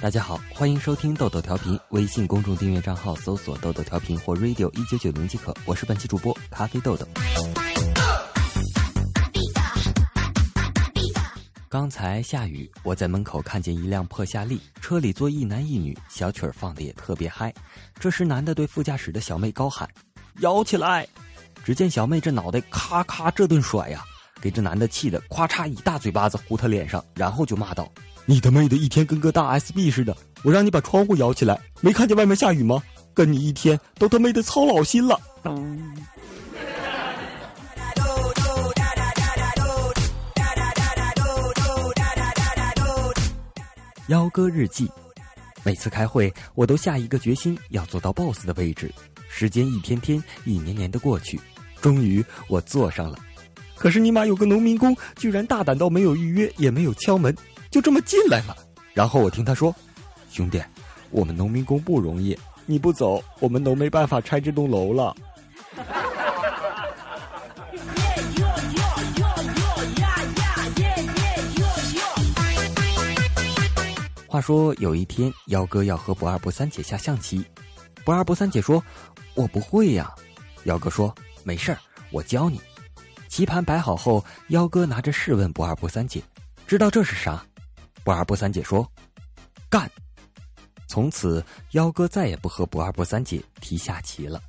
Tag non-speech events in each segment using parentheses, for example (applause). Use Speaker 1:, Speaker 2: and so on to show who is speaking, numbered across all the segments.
Speaker 1: 大家好，欢迎收听豆豆调频，微信公众订阅账号搜索“豆豆调频”或 “radio 一九九零”即可。我是本期主播咖啡豆豆。刚才下雨，我在门口看见一辆破夏利，车里坐一男一女，小曲儿放的也特别嗨。这时，男的对副驾驶的小妹高喊：“摇起来！”只见小妹这脑袋咔咔这顿甩呀，给这男的气得咵嚓一大嘴巴子呼他脸上，然后就骂道：“你他妹的一天跟个大 SB 似的！我让你把窗户摇起来，没看见外面下雨吗？跟你一天都他妹的操老心了。”嗯幺哥日记，每次开会我都下一个决心，要做到 boss 的位置。时间一天天、一年年的过去，终于我坐上了。可是尼玛有个农民工居然大胆到没有预约，也没有敲门，就这么进来了。然后我听他说：“兄弟，我们农民工不容易，你不走，我们都没办法拆这栋楼了。”话说有一天，幺哥要和不二不三姐下象棋，不二不三姐说：“我不会呀。”幺哥说：“没事儿，我教你。”棋盘摆好后，幺哥拿着试问不二不三姐：“知道这是啥？”不二不三姐说：“干。”从此，幺哥再也不和不二不三姐提下棋了。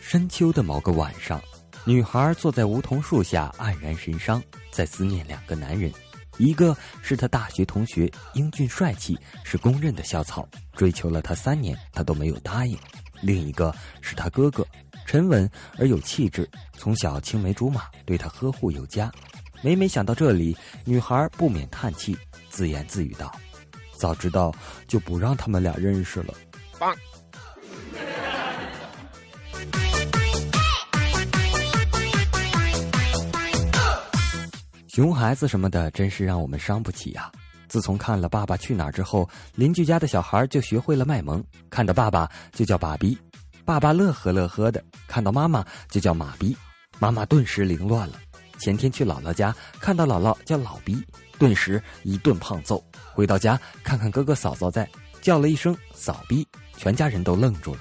Speaker 1: 深秋的某个晚上。女孩坐在梧桐树下，黯然神伤，在思念两个男人。一个是她大学同学，英俊帅气，是公认的校草，追求了她三年，她都没有答应；另一个是她哥哥，沉稳而有气质，从小青梅竹马，对她呵护有加。每每想到这里，女孩不免叹气，自言自语道：“早知道就不让他们俩认识了。”棒。熊孩子什么的，真是让我们伤不起呀！自从看了《爸爸去哪儿》之后，邻居家的小孩就学会了卖萌，看到爸爸就叫爸比，爸爸乐呵乐呵的；看到妈妈就叫马逼，妈妈顿时凌乱了。前天去姥姥家，看到姥姥叫老逼，顿时一顿胖揍。回到家，看看哥哥嫂嫂在，叫了一声嫂逼，全家人都愣住了。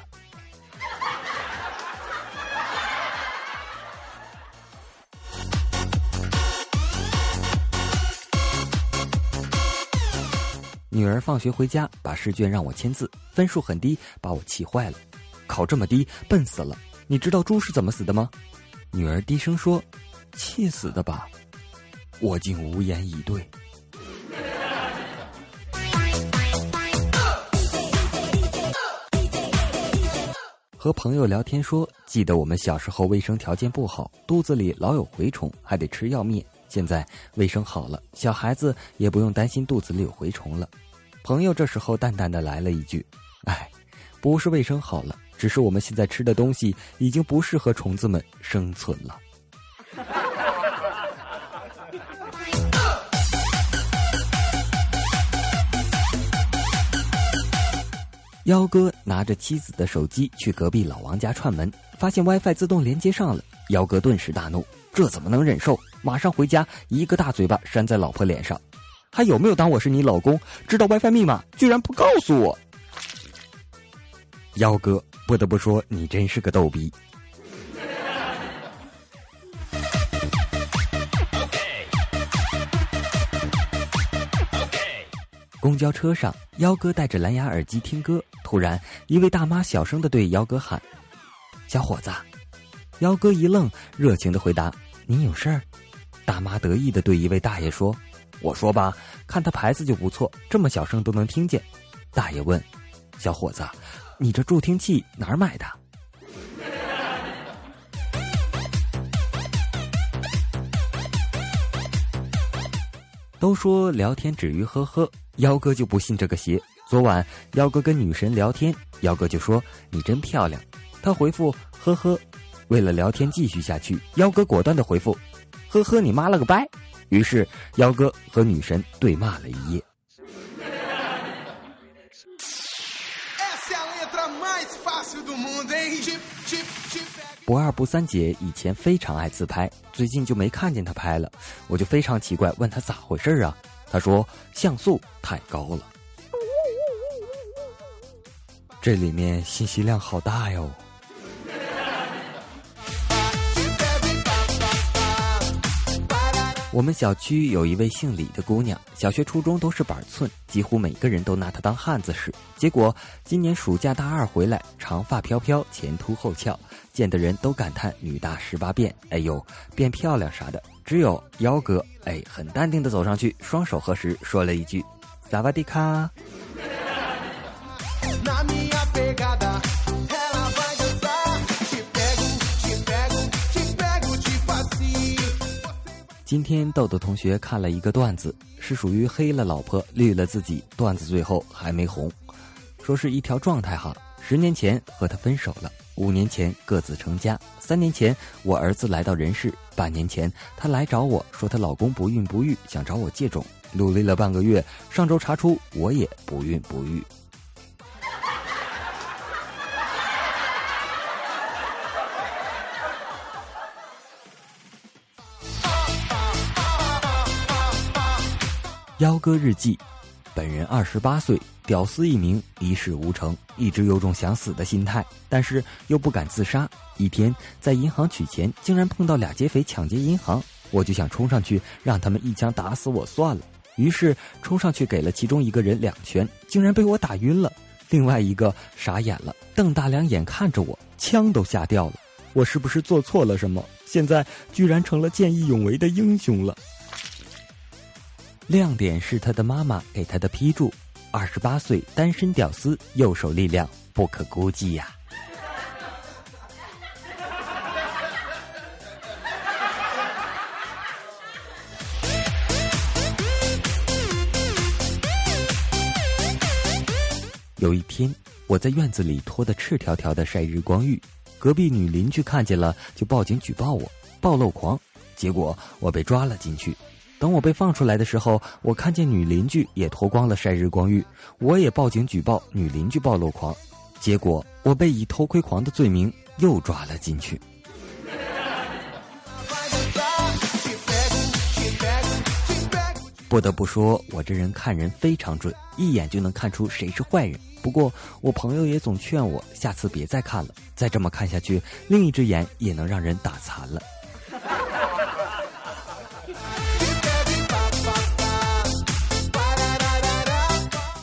Speaker 1: 女儿放学回家，把试卷让我签字，分数很低，把我气坏了。考这么低，笨死了！你知道猪是怎么死的吗？女儿低声说：“气死的吧。”我竟无言以对。和朋友聊天说：“记得我们小时候卫生条件不好，肚子里老有蛔虫，还得吃药灭。现在卫生好了，小孩子也不用担心肚子里有蛔虫了。”朋友这时候淡淡的来了一句：“哎，不是卫生好了，只是我们现在吃的东西已经不适合虫子们生存了。(laughs) ”幺哥拿着妻子的手机去隔壁老王家串门，发现 WiFi 自动连接上了。幺哥顿时大怒：“这怎么能忍受？马上回家一个大嘴巴扇在老婆脸上！”还有没有当我是你老公？知道 WiFi 密码居然不告诉我！幺哥，不得不说你真是个逗逼。公交车上，幺哥戴着蓝牙耳机听歌，突然一位大妈小声的对幺哥喊：“小伙子！”幺哥一愣，热情的回答：“您有事儿？”大妈得意的对一位大爷说。我说吧，看他牌子就不错，这么小声都能听见。大爷问：“小伙子，你这助听器哪儿买的？”都说聊天止于呵呵，幺哥就不信这个邪。昨晚幺哥跟女神聊天，幺哥就说：“你真漂亮。”他回复：“呵呵。”为了聊天继续下去，幺哥果断的回复：“呵呵，你妈了个掰。”于是，幺哥和女神对骂了一夜。不二不三姐以前非常爱自拍，最近就没看见她拍了，我就非常奇怪，问她咋回事啊？她说像素太高了。这里面信息量好大哟。我们小区有一位姓李的姑娘，小学、初中都是板寸，几乎每个人都拿她当汉子使。结果今年暑假大二回来，长发飘飘，前凸后翘，见的人都感叹女大十八变，哎呦，变漂亮啥的。只有幺哥，哎，很淡定的走上去，双手合十，说了一句：“萨瓦迪卡。”今天豆豆同学看了一个段子，是属于黑了老婆绿了自己。段子最后还没红，说是一条状态哈。十年前和他分手了，五年前各自成家，三年前我儿子来到人世，半年前她来找我说她老公不孕不育，想找我借种。努力了半个月，上周查出我也不孕不育。幺哥日记，本人二十八岁，屌丝一名，一事无成，一直有种想死的心态，但是又不敢自杀。一天在银行取钱，竟然碰到俩劫匪抢劫银行，我就想冲上去让他们一枪打死我算了。于是冲上去给了其中一个人两拳，竟然被我打晕了。另外一个傻眼了，瞪大两眼看着我，枪都吓掉了。我是不是做错了什么？现在居然成了见义勇为的英雄了。亮点是他的妈妈给他的批注：二十八岁单身屌丝，右手力量不可估计呀。有一天，我在院子里脱得赤条条的晒日光浴，隔壁女邻居看见了就报警举报我暴露狂，结果我被抓了进去。等我被放出来的时候，我看见女邻居也脱光了晒日光浴，我也报警举报女邻居暴露狂，结果我被以偷窥狂的罪名又抓了进去。不得不说，我这人看人非常准，一眼就能看出谁是坏人。不过我朋友也总劝我，下次别再看了，再这么看下去，另一只眼也能让人打残了。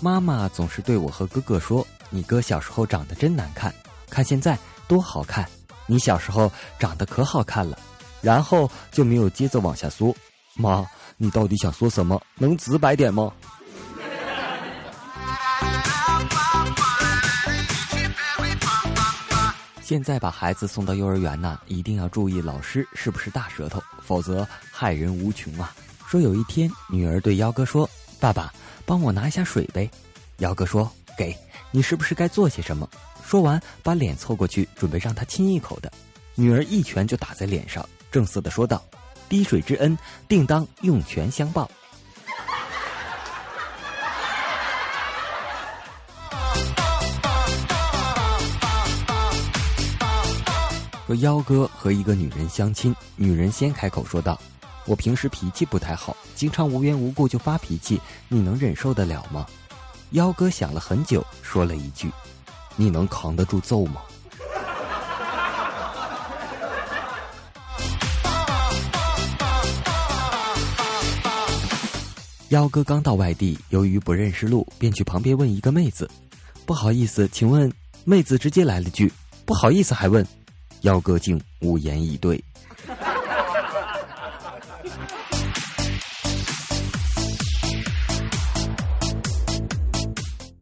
Speaker 1: 妈妈总是对我和哥哥说：“你哥小时候长得真难看，看现在多好看。你小时候长得可好看了。”然后就没有接着往下说。妈，你到底想说什么？能直白点吗？现在把孩子送到幼儿园呢，一定要注意老师是不是大舌头，否则害人无穷啊。说有一天，女儿对幺哥说：“爸爸。”帮我拿一下水呗，姚哥说：“给你是不是该做些什么？”说完，把脸凑过去，准备让他亲一口的。女儿一拳就打在脸上，正色的说道：“滴水之恩，定当用拳相报。”说幺哥和一个女人相亲，女人先开口说道。我平时脾气不太好，经常无缘无故就发脾气，你能忍受得了吗？幺哥想了很久，说了一句：“你能扛得住揍吗？”幺哥刚到外地，由于不认识路，便去旁边问一个妹子：“不好意思，请问？”妹子直接来了句：“不好意思，还问？”幺哥竟无言以对。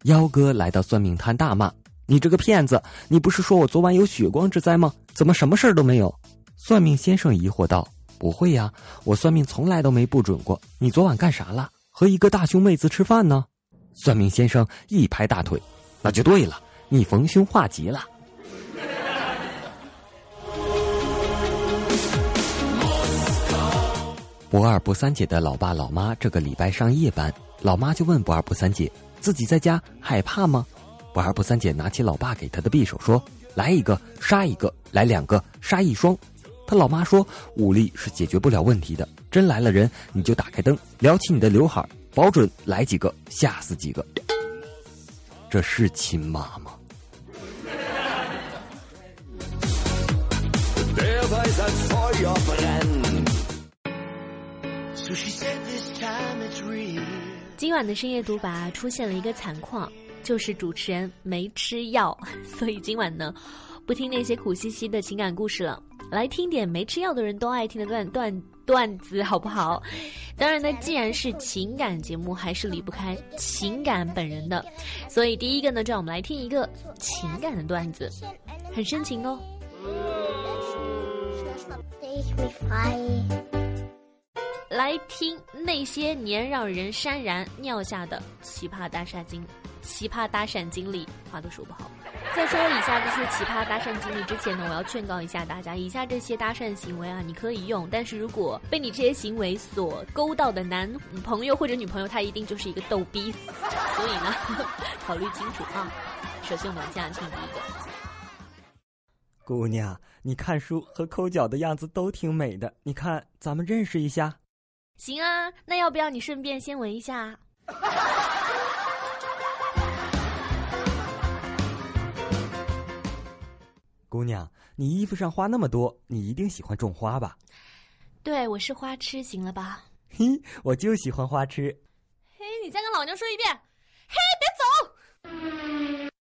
Speaker 1: 幺哥来到算命摊大骂：“你这个骗子！你不是说我昨晚有血光之灾吗？怎么什么事儿都没有？”算命先生疑惑道：“不会呀，我算命从来都没不准过。你昨晚干啥了？和一个大胸妹子吃饭呢？”算命先生一拍大腿：“那就对了，你逢凶化吉了。”不二不三姐的老爸老妈这个礼拜上夜班，老妈就问不二不三姐。自己在家害怕吗？不二不三姐拿起老爸给她的匕首说：“来一个杀一个，来两个杀一双。他老妈说，武力是解决不了问题的，真来了人，你就打开灯，撩起你的刘海，保准来几个吓死几个。这是亲妈吗？
Speaker 2: 今晚的深夜读吧出现了一个惨况，就是主持人没吃药，(laughs) 所以今晚呢，不听那些苦兮兮的情感故事了，来听点没吃药的人都爱听的段段段子，好不好？当然呢，既然是情感节目，还是离不开情感本人的，所以第一个呢，就让我们来听一个情感的段子，很深情哦。来听那些年让人潸然尿下的奇葩搭讪经，奇葩搭讪经历，话都说不好。在说以下这些奇葩搭讪经历之前呢，我要劝告一下大家：以下这些搭讪行为啊，你可以用，但是如果被你这些行为所勾到的男朋友或者女朋友，他一定就是一个逗逼，所以呢，考虑清楚啊。首先，我们先来听第一个。
Speaker 1: 姑娘，你看书和抠脚的样子都挺美的，你看，咱们认识一下。
Speaker 2: 行啊，那要不要你顺便先闻一下？(laughs)
Speaker 1: 姑娘，你衣服上花那么多，你一定喜欢种花吧？
Speaker 2: 对，我是花痴，行了吧？
Speaker 1: 嘿，我就喜欢花痴。
Speaker 2: 嘿，你再跟老娘说一遍。嘿，别走。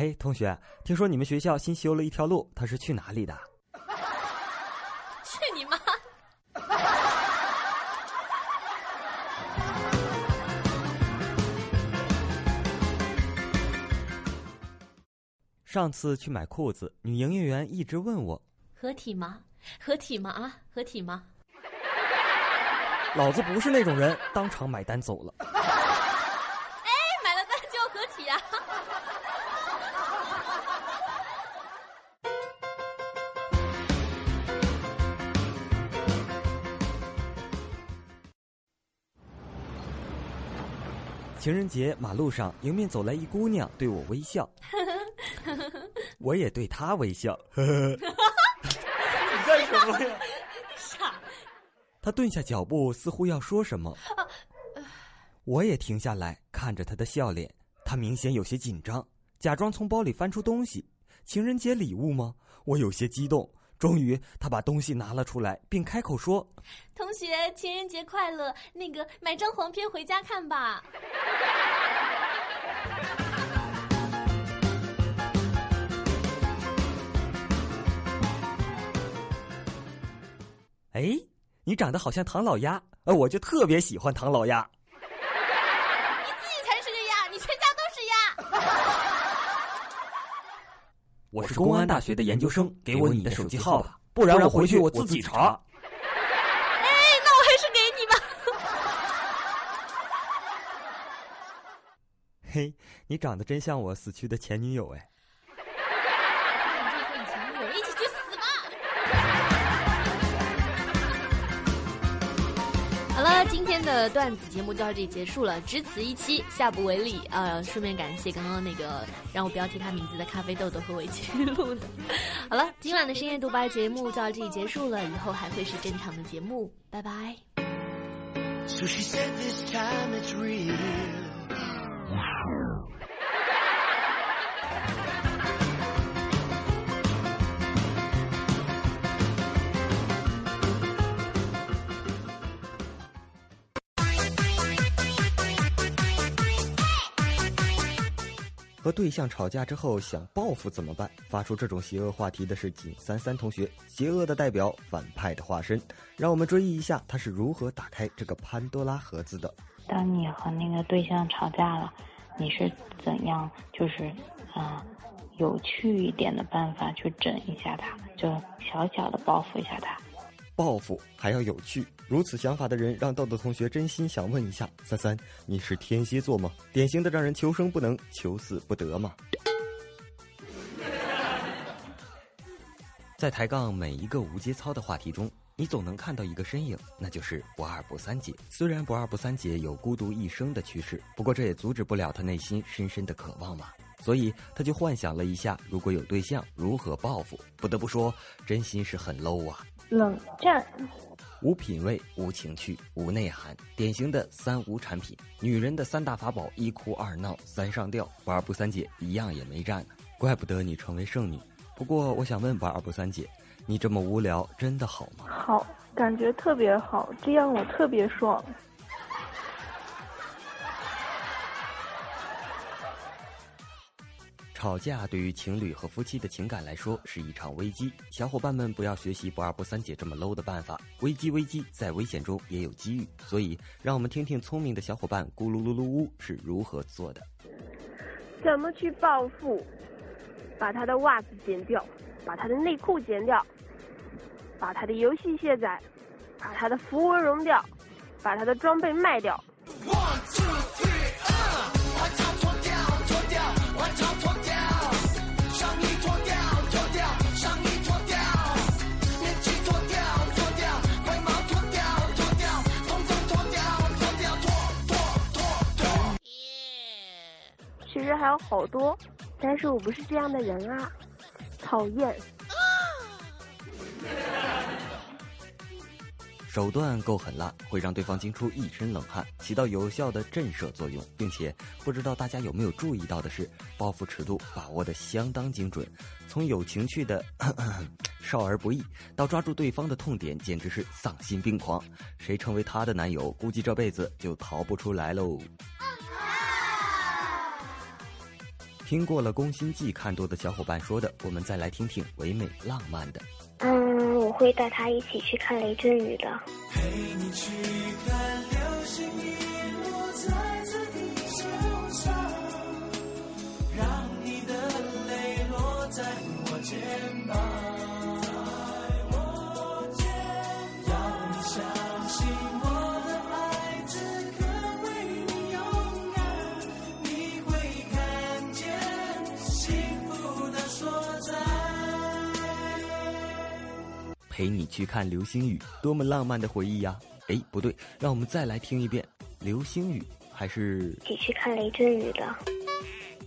Speaker 1: 嘿，同学，听说你们学校新修了一条路，它是去哪里的？
Speaker 2: 去你妈！(laughs)
Speaker 1: 上次去买裤子，女营业员一直问我：
Speaker 2: 合体吗？合体吗？啊，合体吗？
Speaker 1: 老子不是那种人，当场买单走了。情人节，马路上迎面走来一姑娘，对我微笑，(laughs) 我也对她微笑。(laughs) 你干什么呀？
Speaker 2: 傻。
Speaker 1: 他顿下脚步，似乎要说什么，我也停下来看着他的笑脸。他明显有些紧张，假装从包里翻出东西。情人节礼物吗？我有些激动。终于，他把东西拿了出来，并开口说：“
Speaker 2: 同学，情人节快乐！那个，买张黄片回家看吧。”
Speaker 1: 哎，你长得好像唐老鸭，呃，我就特别喜欢唐老鸭。我是公安大学的研究生，给我你的手机号吧，不然我回去我自己查。(laughs)
Speaker 2: 哎，那我还是给你吧。(laughs)
Speaker 1: 嘿，你长得真像我死去的前女友哎。
Speaker 2: 天的段子节目就到这里结束了，只此一期，下不为例。啊，顺便感谢刚刚那个让我不要提他名字的咖啡豆豆和我一起录的。好了，今晚的深夜独白节目就到这里结束了，以后还会是正常的节目，拜拜。
Speaker 1: 和对象吵架之后想报复怎么办？发出这种邪恶话题的是景三三同学，邪恶的代表，反派的化身。让我们追忆一下他是如何打开这个潘多拉盒子的。
Speaker 3: 当你和那个对象吵架了，你是怎样就是啊有趣一点的办法去整一下他，就小小的报复一下他。
Speaker 1: 报复还要有趣，如此想法的人让豆豆同学真心想问一下：三三，你是天蝎座吗？典型的让人求生不能，求死不得吗？(laughs) 在抬杠每一个无节操的话题中，你总能看到一个身影，那就是不二不三姐。虽然不二不三姐有孤独一生的趋势，不过这也阻止不了她内心深深的渴望嘛。所以她就幻想了一下，如果有对象，如何报复。不得不说，真心是很 low 啊！
Speaker 3: 冷战，
Speaker 1: 无品位，无情趣，无内涵，典型的三无产品。女人的三大法宝：一哭二闹三上吊。玩儿不三姐一样也没占，怪不得你成为剩女。不过我想问玩儿不三姐，你这么无聊，真的好吗？
Speaker 4: 好，感觉特别好，这样我特别爽。
Speaker 1: 吵架对于情侣和夫妻的情感来说是一场危机，小伙伴们不要学习不二不三姐这么 low 的办法。危机危机，在危险中也有机遇，所以让我们听听聪明的小伙伴咕噜噜噜呜是如何做的。
Speaker 4: 怎么去报复？把他的袜子剪掉，把他的内裤剪掉，把他的游戏卸载，把他的符文融掉，把他的装备卖掉。实还有好多，但是我不是这样的人啊，讨厌。
Speaker 1: 手段够狠辣，会让对方惊出一身冷汗，起到有效的震慑作用，并且不知道大家有没有注意到的是，报复尺度把握的相当精准，从有情趣的 (coughs) 少儿不宜，到抓住对方的痛点，简直是丧心病狂。谁成为他的男友，估计这辈子就逃不出来喽。听过了《宫心计》看多的小伙伴说的，我们再来听听唯美浪漫的。
Speaker 5: 嗯，我会带他一起去看雷阵雨的。陪你去看
Speaker 1: 陪你去看流星雨，多么浪漫的回忆呀！哎，不对，让我们再来听一遍流星雨，还是
Speaker 5: 一起去看雷阵雨的？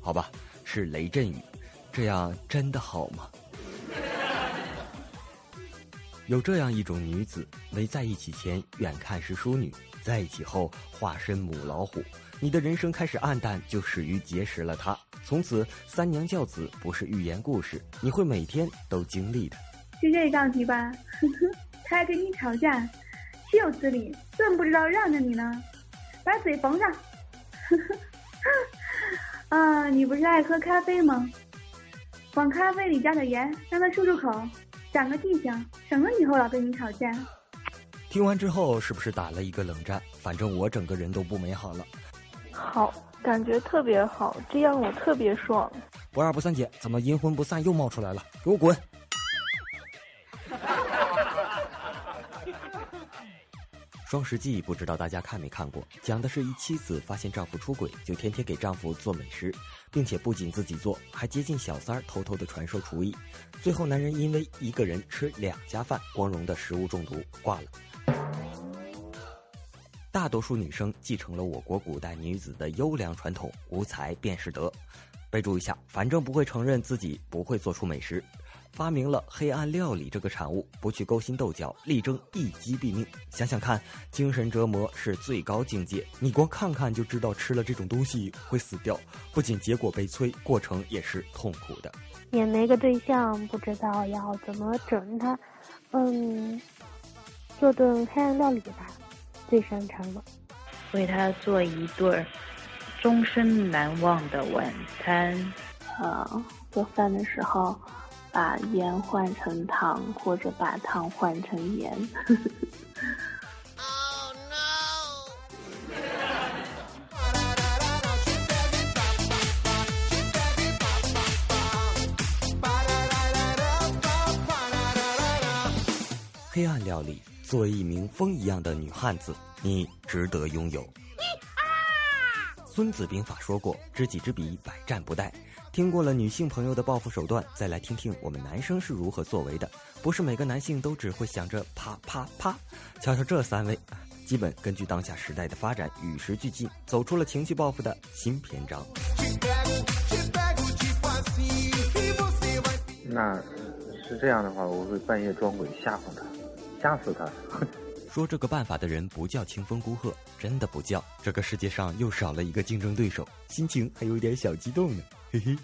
Speaker 1: 好吧，是雷阵雨，这样真的好吗？(laughs) 有这样一种女子，没在一起前远看是淑女，在一起后化身母老虎，你的人生开始暗淡，就始于结识了她。从此三娘教子不是寓言故事，你会每天都经历的。
Speaker 6: 就这道题吧，他还跟你吵架，岂有此理！怎么不知道让着你呢？把嘴缝上。(laughs) 啊，你不是爱喝咖啡吗？往咖啡里加点盐，让它漱漱口，长个记性，省得以后老跟你吵架。
Speaker 1: 听完之后是不是打了一个冷战？反正我整个人都不美好了。
Speaker 4: 好，感觉特别好，这样我特别爽。
Speaker 1: 不二不三姐，怎么阴魂不散又冒出来了？给我滚！双十记不知道大家看没看过，讲的是一妻子发现丈夫出轨，就天天给丈夫做美食，并且不仅自己做，还接近小三儿偷偷的传授厨艺。最后男人因为一个人吃两家饭，光荣的食物中毒挂了。大多数女生继承了我国古代女子的优良传统，无才便是德。备注一下，反正不会承认自己不会做出美食。发明了黑暗料理这个产物，不去勾心斗角，力争一击毙命。想想看，精神折磨是最高境界。你光看看就知道，吃了这种东西会死掉。不仅结果悲催，过程也是痛苦的。
Speaker 7: 也没个对象，不知道要怎么整他。嗯，做顿黑暗料理吧，最擅长了。
Speaker 3: 为他做一顿终身难忘的晚餐。
Speaker 8: 啊，做饭的时候。把盐换成糖，或者把糖换成盐。(laughs) (laughs)
Speaker 1: 黑暗料理，作为一名风一样的女汉子，你值得拥有。(laughs) 孙子兵法说过：“知己知彼，百战不殆。”听过了女性朋友的报复手段，再来听听我们男生是如何作为的。不是每个男性都只会想着啪啪啪。瞧瞧这三位，基本根据当下时代的发展，与时俱进，走出了情绪报复的新篇章。
Speaker 9: 那是这样的话，我会半夜装鬼吓唬他，吓死他。
Speaker 1: 说这个办法的人不叫清风孤鹤，真的不叫。这个世界上又少了一个竞争对手，心情还有点小激动呢，嘿嘿。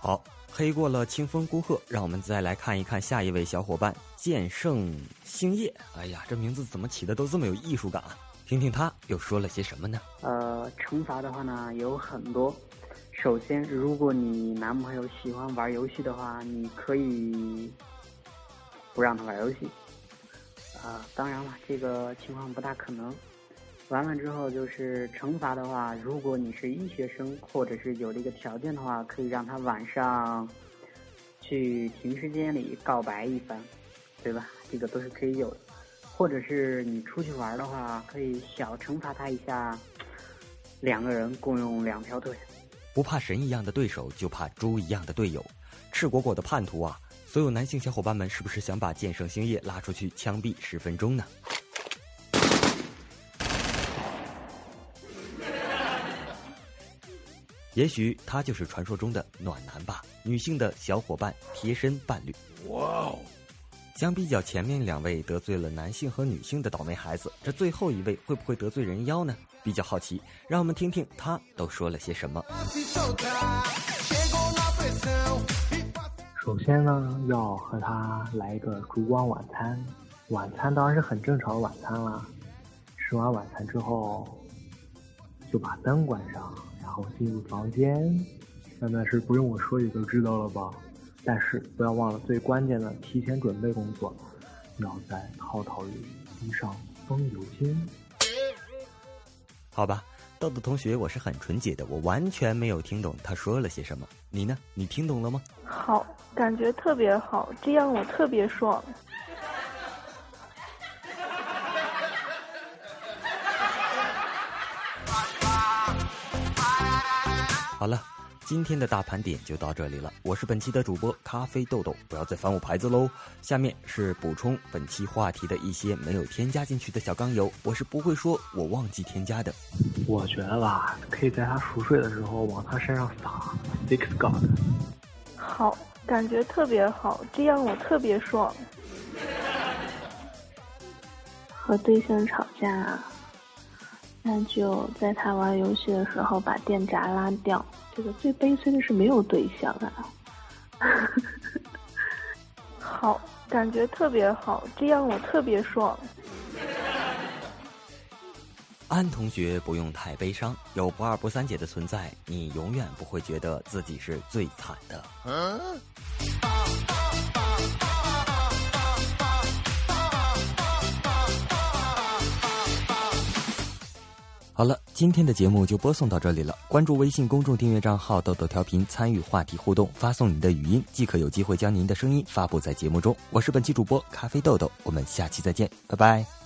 Speaker 1: 好，黑过了清风孤鹤，让我们再来看一看下一位小伙伴剑圣星夜。哎呀，这名字怎么起的都这么有艺术感啊？听听他又说了些什么呢？
Speaker 10: 呃，惩罚的话呢有很多。首先，如果你男朋友喜欢玩游戏的话，你可以。不让他玩游戏，啊，当然了，这个情况不大可能。完了之后就是惩罚的话，如果你是医学生或者是有这个条件的话，可以让他晚上去停尸间里告白一番，对吧？这个都是可以有的。或者是你出去玩的话，可以小惩罚他一下，两个人共用两条腿。
Speaker 1: 不怕神一样的对手，就怕猪一样的队友。赤果果的叛徒啊！所有男性小伙伴们，是不是想把剑圣星夜拉出去枪毙十分钟呢？也许他就是传说中的暖男吧，女性的小伙伴、贴身伴侣。哇哦！相比较前面两位得罪了男性和女性的倒霉孩子，这最后一位会不会得罪人妖呢？比较好奇，让我们听听他都说了些什么。
Speaker 11: 首先呢，要和他来一个烛光晚餐，晚餐当然是很正常的晚餐啦。吃完晚餐之后，就把灯关上，然后进入房间。现在是不用我说也都知道了吧？但是不要忘了最关键的提前准备工作，要在套套里滴上风油精。
Speaker 1: 好吧。豆豆同学，我是很纯洁的，我完全没有听懂他说了些什么。你呢？你听懂了吗？
Speaker 6: 好，感觉特别好，这样我特别爽。
Speaker 1: 好了。今天的大盘点就到这里了，我是本期的主播咖啡豆豆，不要再翻我牌子喽。下面是补充本期话题的一些没有添加进去的小钢油，我是不会说我忘记添加的。
Speaker 11: 我觉得吧，可以在他熟睡的时候往他身上撒 Six God。
Speaker 6: 好，感觉特别好，这样我特别爽。
Speaker 8: 和对象吵架。那就在他玩游戏的时候把电闸拉掉。这个最悲催的是没有对象啊。(laughs)
Speaker 6: 好，感觉特别好，这样我特别爽。
Speaker 1: 安同学不用太悲伤，有不二不三姐的存在，你永远不会觉得自己是最惨的。好了，今天的节目就播送到这里了。关注微信公众订阅账号“豆豆调频”，参与话题互动，发送您的语音，即可有机会将您的声音发布在节目中。我是本期主播咖啡豆豆，我们下期再见，拜拜。